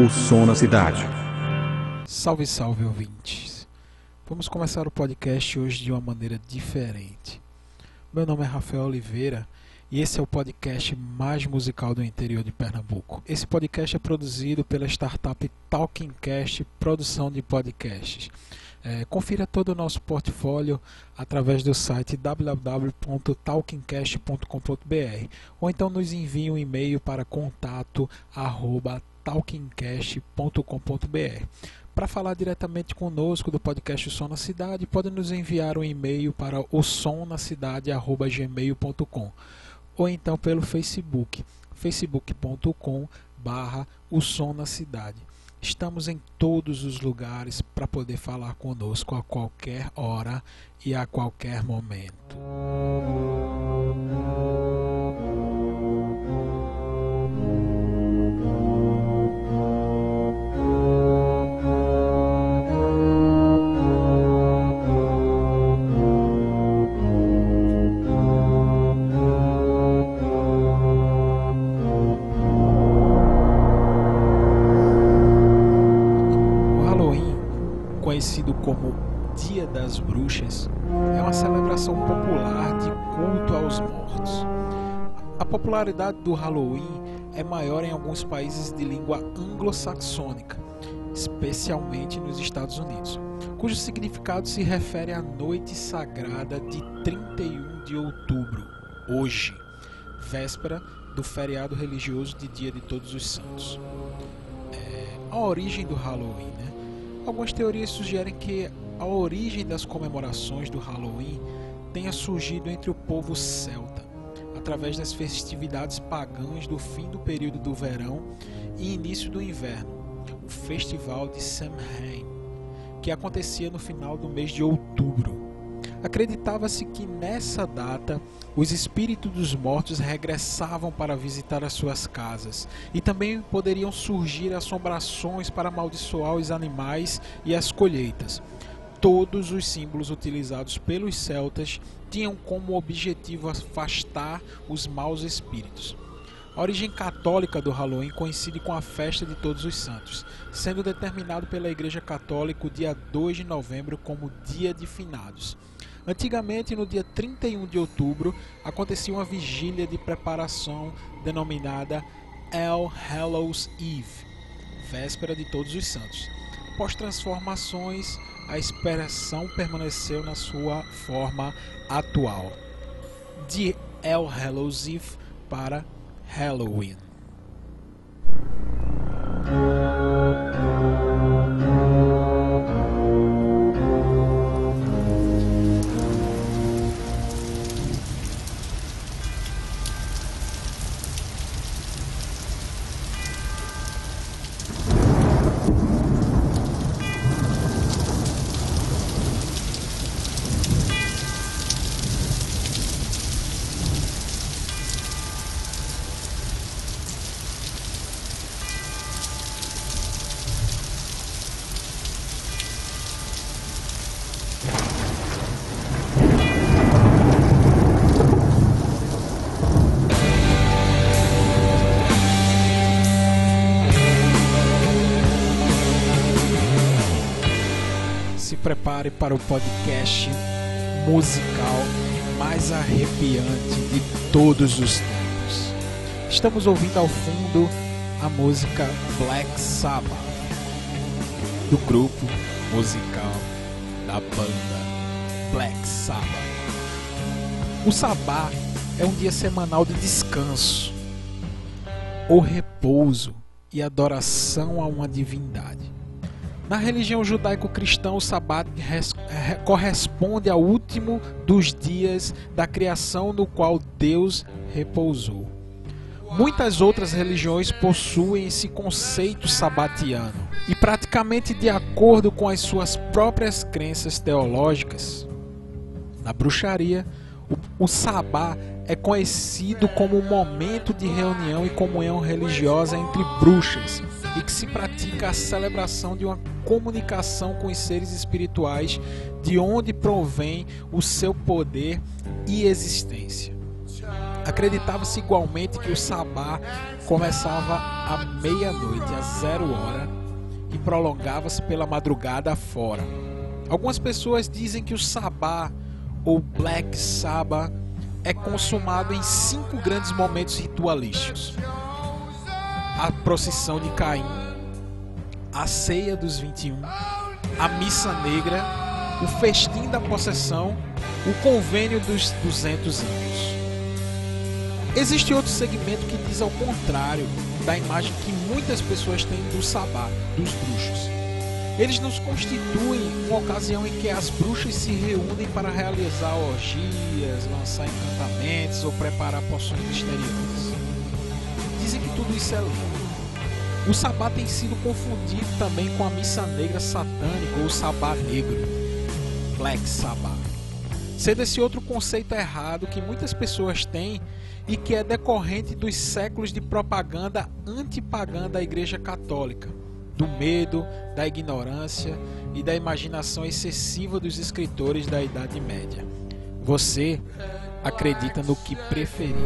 O som na cidade. Salve, salve, ouvintes. Vamos começar o podcast hoje de uma maneira diferente. Meu nome é Rafael Oliveira e esse é o podcast mais musical do interior de Pernambuco. Esse podcast é produzido pela startup Talkingcast Produção de Podcasts. É, confira todo o nosso portfólio através do site www.talkingcast.com.br ou então nos envie um e-mail para contato@talkingcast.com.br. Para falar diretamente conosco do podcast O Som na Cidade, pode nos enviar um e-mail para o somnacidade@gmail.com ou então pelo Facebook, facebook.com barra o som na cidade. Estamos em todos os lugares para poder falar conosco a qualquer hora e a qualquer momento. Como Dia das Bruxas, é uma celebração popular de culto aos mortos. A popularidade do Halloween é maior em alguns países de língua anglo-saxônica, especialmente nos Estados Unidos, cujo significado se refere à noite sagrada de 31 de outubro, hoje, véspera do feriado religioso de Dia de Todos os Santos. É, a origem do Halloween, né? Algumas teorias sugerem que a origem das comemorações do Halloween tenha surgido entre o povo celta, através das festividades pagãs do fim do período do verão e início do inverno, o Festival de Samhain, que acontecia no final do mês de outubro. Acreditava-se que nessa data os espíritos dos mortos regressavam para visitar as suas casas e também poderiam surgir assombrações para amaldiçoar os animais e as colheitas. Todos os símbolos utilizados pelos celtas tinham como objetivo afastar os maus espíritos. A origem católica do Halloween coincide com a festa de Todos os Santos, sendo determinado pela Igreja Católica o dia 2 de novembro como Dia de Finados. Antigamente, no dia 31 de outubro, acontecia uma vigília de preparação denominada El Hallows Eve, véspera de Todos os Santos. Após transformações, a expressão permaneceu na sua forma atual, de El Hallows Eve para Halloween. Prepare para o podcast musical mais arrepiante de todos os tempos. Estamos ouvindo ao fundo a música Black Sabbath, do grupo musical da banda Black Sabbath. O Sabá é um dia semanal de descanso, ou repouso e adoração a uma divindade. Na religião judaico-cristã, o Sabat corresponde ao último dos dias da criação no qual Deus repousou. Muitas outras religiões possuem esse conceito sabatiano e, praticamente de acordo com as suas próprias crenças teológicas, na bruxaria, o, o sabá é conhecido como um momento de reunião e comunhão religiosa entre bruxas e que se pratica a celebração de uma comunicação com os seres espirituais, de onde provém o seu poder e existência. Acreditava-se igualmente que o sabá começava à meia-noite, às zero hora, e prolongava-se pela madrugada afora. Algumas pessoas dizem que o sabá ou Black Sabbath é consumado em cinco grandes momentos ritualísticos: a procissão de Caim, a ceia dos 21, a missa negra, o festim da possessão, o convênio dos 200 índios. Existe outro segmento que diz ao contrário da imagem que muitas pessoas têm do sabá, dos bruxos. Eles nos constituem uma ocasião em que as bruxas se reúnem para realizar orgias, lançar encantamentos ou preparar poções misteriosas. Dizem que tudo isso é lindo. O sabá tem sido confundido também com a missa negra satânica ou sabá negro, Black Sabbath. Sendo esse outro conceito errado que muitas pessoas têm e que é decorrente dos séculos de propaganda antipagã da Igreja Católica do medo, da ignorância e da imaginação excessiva dos escritores da Idade Média. Você acredita no que preferir.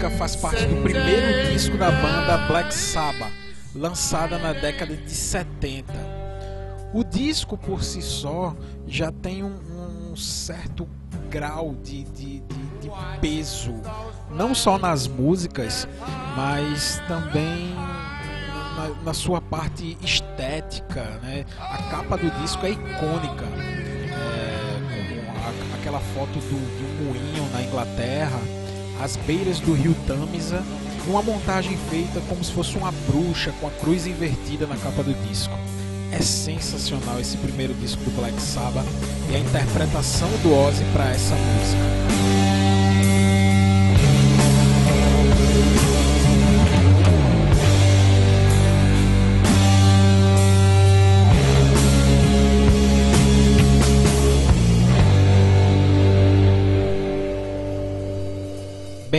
Música faz parte do primeiro disco da banda Black Sabbath, lançada na década de 70. O disco por si só já tem um, um certo grau de, de, de, de, peso, não só nas músicas, mas também na, na sua parte estética. Né? A capa do disco é icônica, é, aquela foto do, um moinho na Inglaterra às beiras do rio Tamisa, uma montagem feita como se fosse uma bruxa com a cruz invertida na capa do disco. É sensacional esse primeiro disco do Black Sabbath e a interpretação do Ozzy para essa música.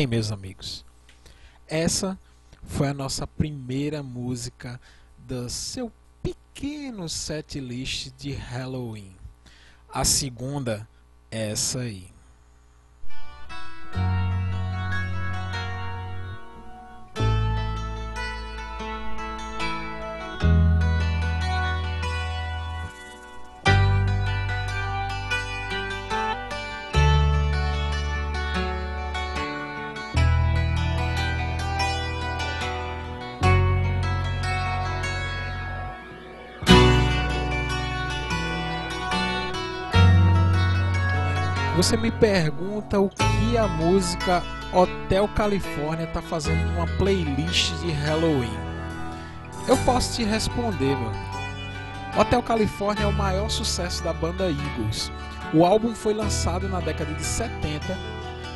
Bem, meus amigos, essa foi a nossa primeira música do seu pequeno set list de Halloween. A segunda é essa aí. Você me pergunta o que a música Hotel California está fazendo numa playlist de Halloween. Eu posso te responder, amigo. Hotel California é o maior sucesso da banda Eagles. O álbum foi lançado na década de 70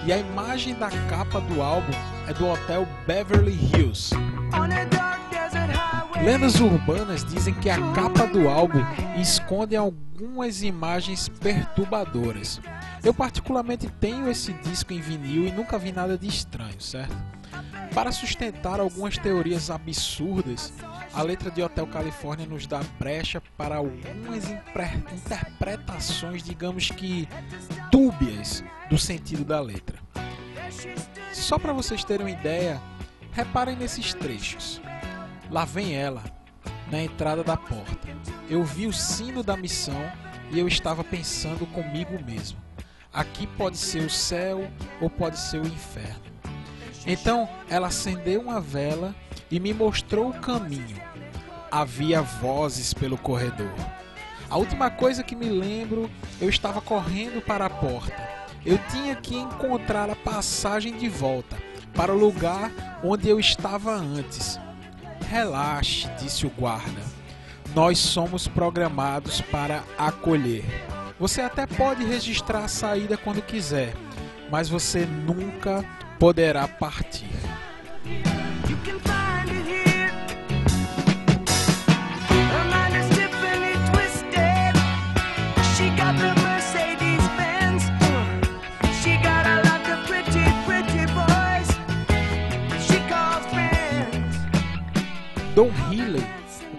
e a imagem da capa do álbum é do Hotel Beverly Hills. Lendas urbanas dizem que a capa do álbum esconde algumas imagens perturbadoras. Eu particularmente tenho esse disco em vinil e nunca vi nada de estranho, certo? Para sustentar algumas teorias absurdas, a letra de Hotel Califórnia nos dá brecha para algumas interpretações, digamos que dúbias, do sentido da letra. Só para vocês terem uma ideia, reparem nesses trechos. Lá vem ela, na entrada da porta. Eu vi o sino da missão e eu estava pensando comigo mesmo. Aqui pode ser o céu ou pode ser o inferno. Então ela acendeu uma vela e me mostrou o caminho. Havia vozes pelo corredor. A última coisa que me lembro, eu estava correndo para a porta. Eu tinha que encontrar a passagem de volta para o lugar onde eu estava antes. Relaxe, disse o guarda. Nós somos programados para acolher. Você até pode registrar a saída quando quiser, mas você nunca poderá partir.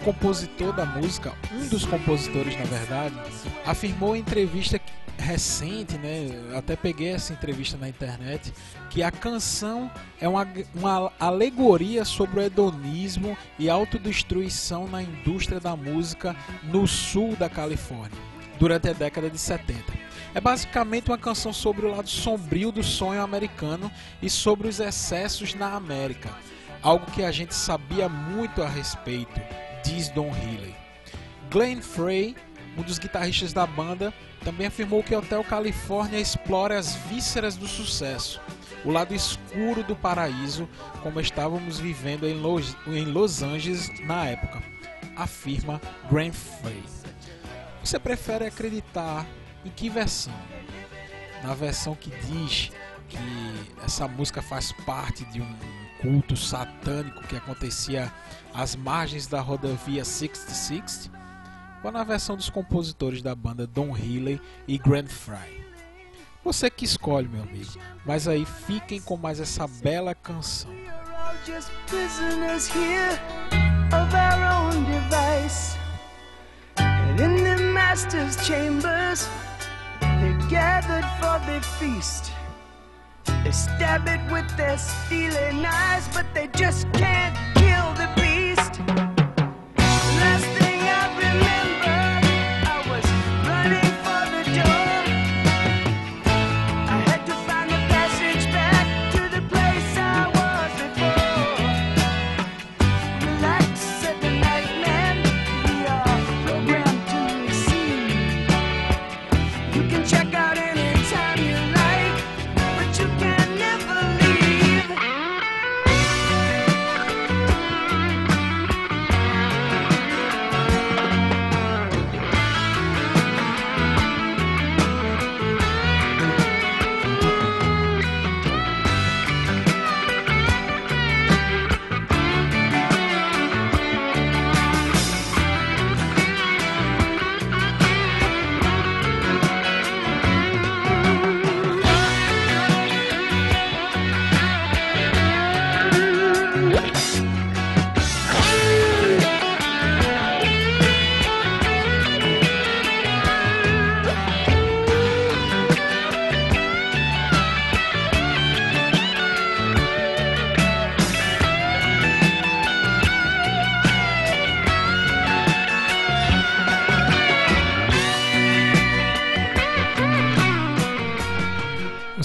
Compositor da música, um dos compositores na verdade, afirmou em entrevista recente, né? Até peguei essa entrevista na internet, que a canção é uma, uma alegoria sobre o hedonismo e autodestruição na indústria da música no sul da Califórnia, durante a década de 70. É basicamente uma canção sobre o lado sombrio do sonho americano e sobre os excessos na América, algo que a gente sabia muito a respeito, diz Don Healy. Glenn Frey, um dos guitarristas da banda, também afirmou que Hotel Califórnia explora as vísceras do sucesso, o lado escuro do paraíso, como estávamos vivendo em Los, em Los Angeles na época, afirma Graham Frey. Você prefere acreditar em que versão? Na versão que diz que essa música faz parte de um culto satânico que acontecia às margens da rodovia 6060? ou na versão dos compositores da banda Don Healy e Grant Fry. Você que escolhe, meu amigo, mas aí fiquem com mais essa bela canção. They stab it with their steely knives, but they just can't kill the beast.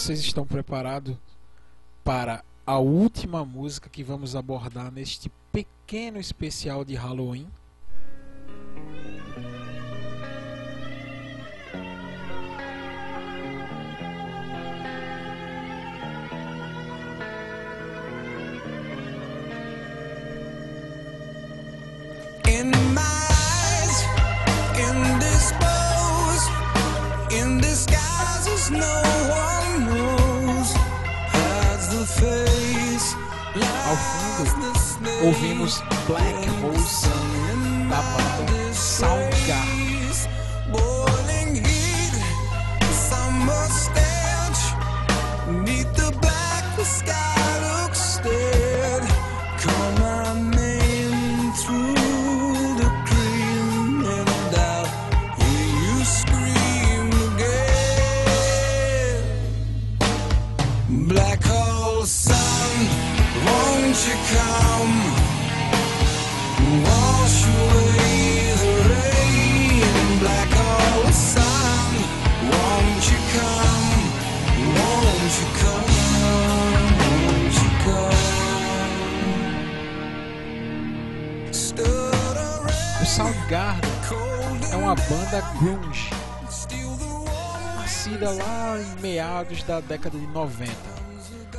Vocês estão preparados para a última música que vamos abordar neste pequeno especial de Halloween? Ao fundo, ouvimos Black Hole Sun da banda Soundgarden. Soundgarden é uma banda grunge, nascida lá em meados da década de 90.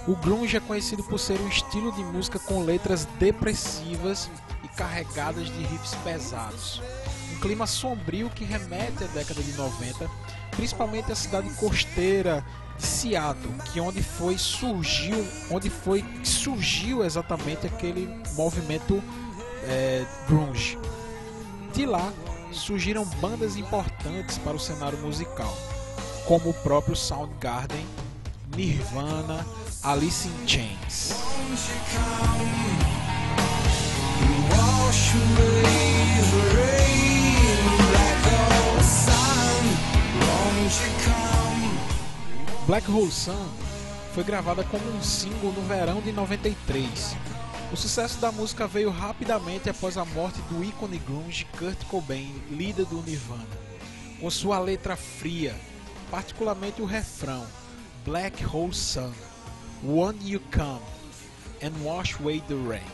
O grunge é conhecido por ser um estilo de música com letras depressivas e carregadas de riffs pesados. Um clima sombrio que remete à década de 90, principalmente à cidade costeira de Seattle, que onde foi surgiu, onde foi surgiu exatamente aquele movimento é, grunge. De lá surgiram bandas importantes para o cenário musical, como o próprio Soundgarden, Nirvana, Alice in Chains. Black Hole Sun foi gravada como um single no verão de 93. O sucesso da música veio rapidamente após a morte do ícone grunge Kurt Cobain, líder do Nirvana, com sua letra fria, particularmente o refrão Black Hole Sun, When You Come and Wash Away the Rain.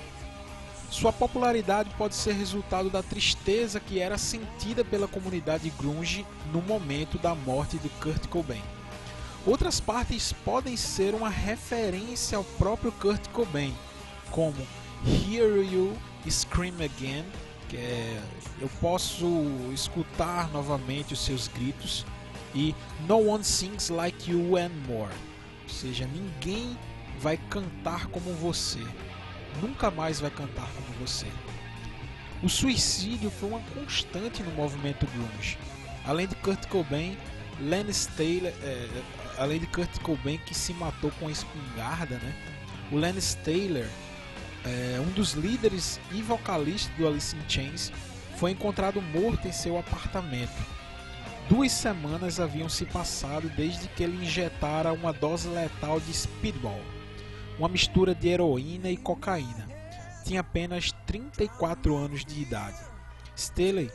Sua popularidade pode ser resultado da tristeza que era sentida pela comunidade grunge no momento da morte de Kurt Cobain. Outras partes podem ser uma referência ao próprio Kurt Cobain, como Hear You Scream Again, que é eu posso escutar novamente os seus gritos, e No One Sings Like You Anymore, ou seja, ninguém vai cantar como você, nunca mais vai cantar como você. O suicídio foi uma constante no movimento grunge. Além de Kurt Cobain, Len Taylor, é, além de Kurt Cobain que se matou com a espingarda, né? O Lance Taylor, é, um dos líderes e vocalistas do Alice in Chains, foi encontrado morto em seu apartamento. Duas semanas haviam se passado desde que ele injetara uma dose letal de speedball, uma mistura de heroína e cocaína. Tinha apenas 34 anos de idade. Staley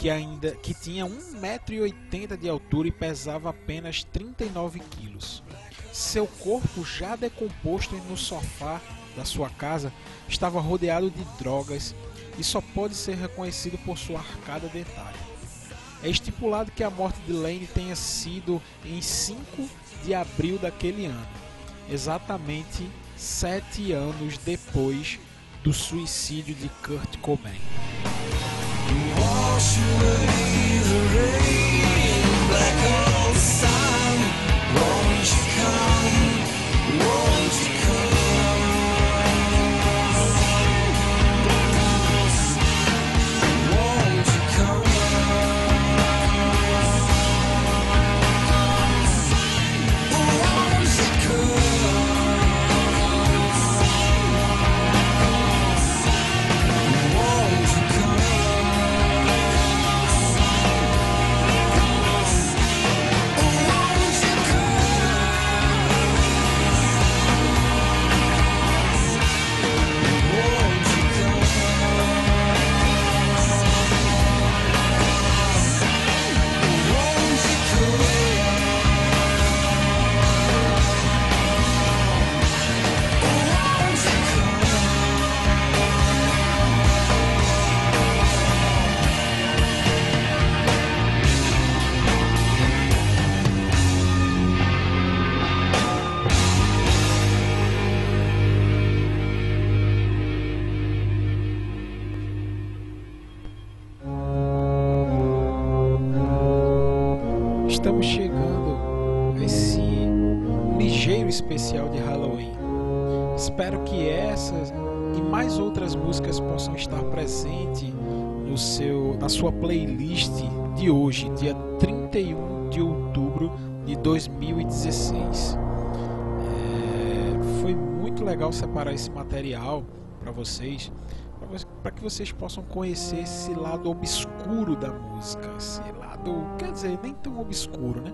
que ainda que tinha 1,80m de altura e pesava apenas 39 quilos. Seu corpo já decomposto no sofá da sua casa estava rodeado de drogas e só pode ser reconhecido por sua arcada dentária. É estipulado que a morte de Lane tenha sido em 5 de abril daquele ano, exatamente sete anos depois do suicídio de Kurt Cobain. Estamos chegando a esse ligeiro especial de Halloween. Espero que essas e mais outras músicas possam estar presentes no seu, na sua playlist de hoje, dia 31 de outubro de 2016. É, foi muito legal separar esse material para vocês para que vocês possam conhecer esse lado obscuro da música, esse lado, quer dizer, nem tão obscuro, né?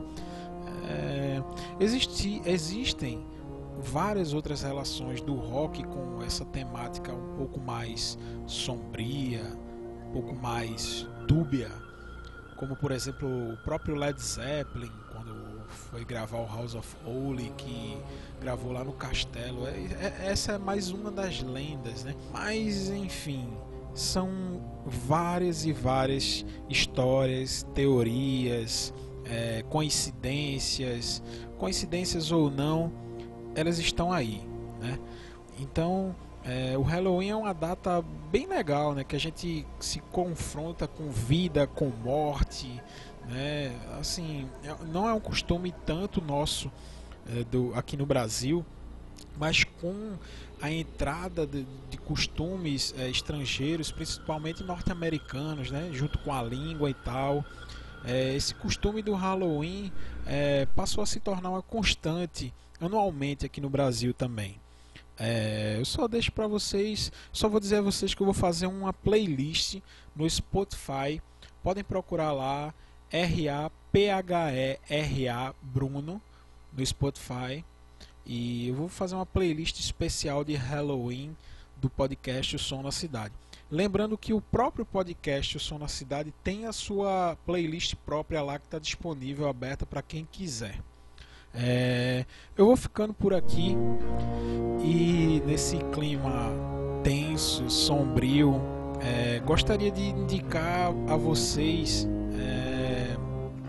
É, existe, existem várias outras relações do rock com essa temática um pouco mais sombria, um pouco mais dúbia, como por exemplo o próprio Led Zeppelin foi gravar o House of Holy que gravou lá no castelo. É, é, essa é mais uma das lendas, né? Mas enfim, são várias e várias histórias, teorias, é, coincidências, coincidências ou não, elas estão aí, né? Então, é, o Halloween é uma data bem legal, né? Que a gente se confronta com vida, com morte, né? Assim, é, não é um costume tanto nosso é, do, aqui no Brasil, mas com a entrada de, de costumes é, estrangeiros, principalmente norte-americanos, né, junto com a língua e tal, é, esse costume do Halloween é, passou a se tornar uma constante anualmente aqui no Brasil também. É, eu só deixo para vocês, só vou dizer a vocês que eu vou fazer uma playlist no Spotify. Podem procurar lá R A P H E R A Bruno no Spotify e eu vou fazer uma playlist especial de Halloween do podcast O Som na Cidade. Lembrando que o próprio podcast O Som na Cidade tem a sua playlist própria lá que está disponível, aberta para quem quiser. É, eu vou ficando por aqui e nesse clima tenso, sombrio, é, gostaria de indicar a vocês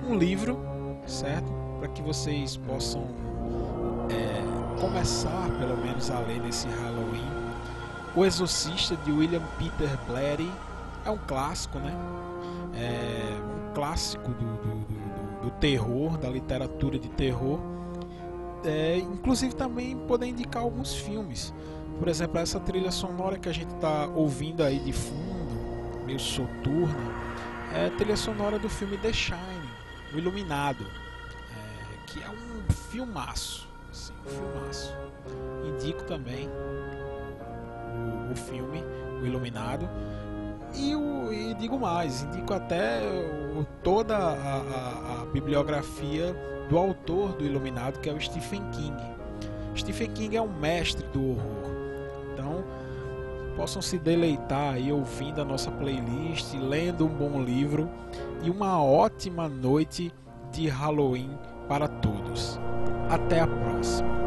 um livro, certo? Para que vocês possam é, começar, pelo menos, a ler nesse Halloween. O Exorcista de William Peter Blatty é um clássico, né? É um clássico do, do, do, do terror, da literatura de terror é, inclusive também poder indicar alguns filmes. Por exemplo, essa trilha sonora que a gente está ouvindo aí de fundo, meio soturna, é a trilha sonora do filme The Shining, O Iluminado, é, que é um filmaço, assim, um filmaço. Indico também o, o filme O Iluminado. E, o, e, digo mais, indico até o, toda a, a, a bibliografia do autor do Iluminado, que é o Stephen King. Stephen King é um mestre do horror. Possam se deleitar aí ouvindo a nossa playlist, lendo um bom livro e uma ótima noite de Halloween para todos. Até a próxima.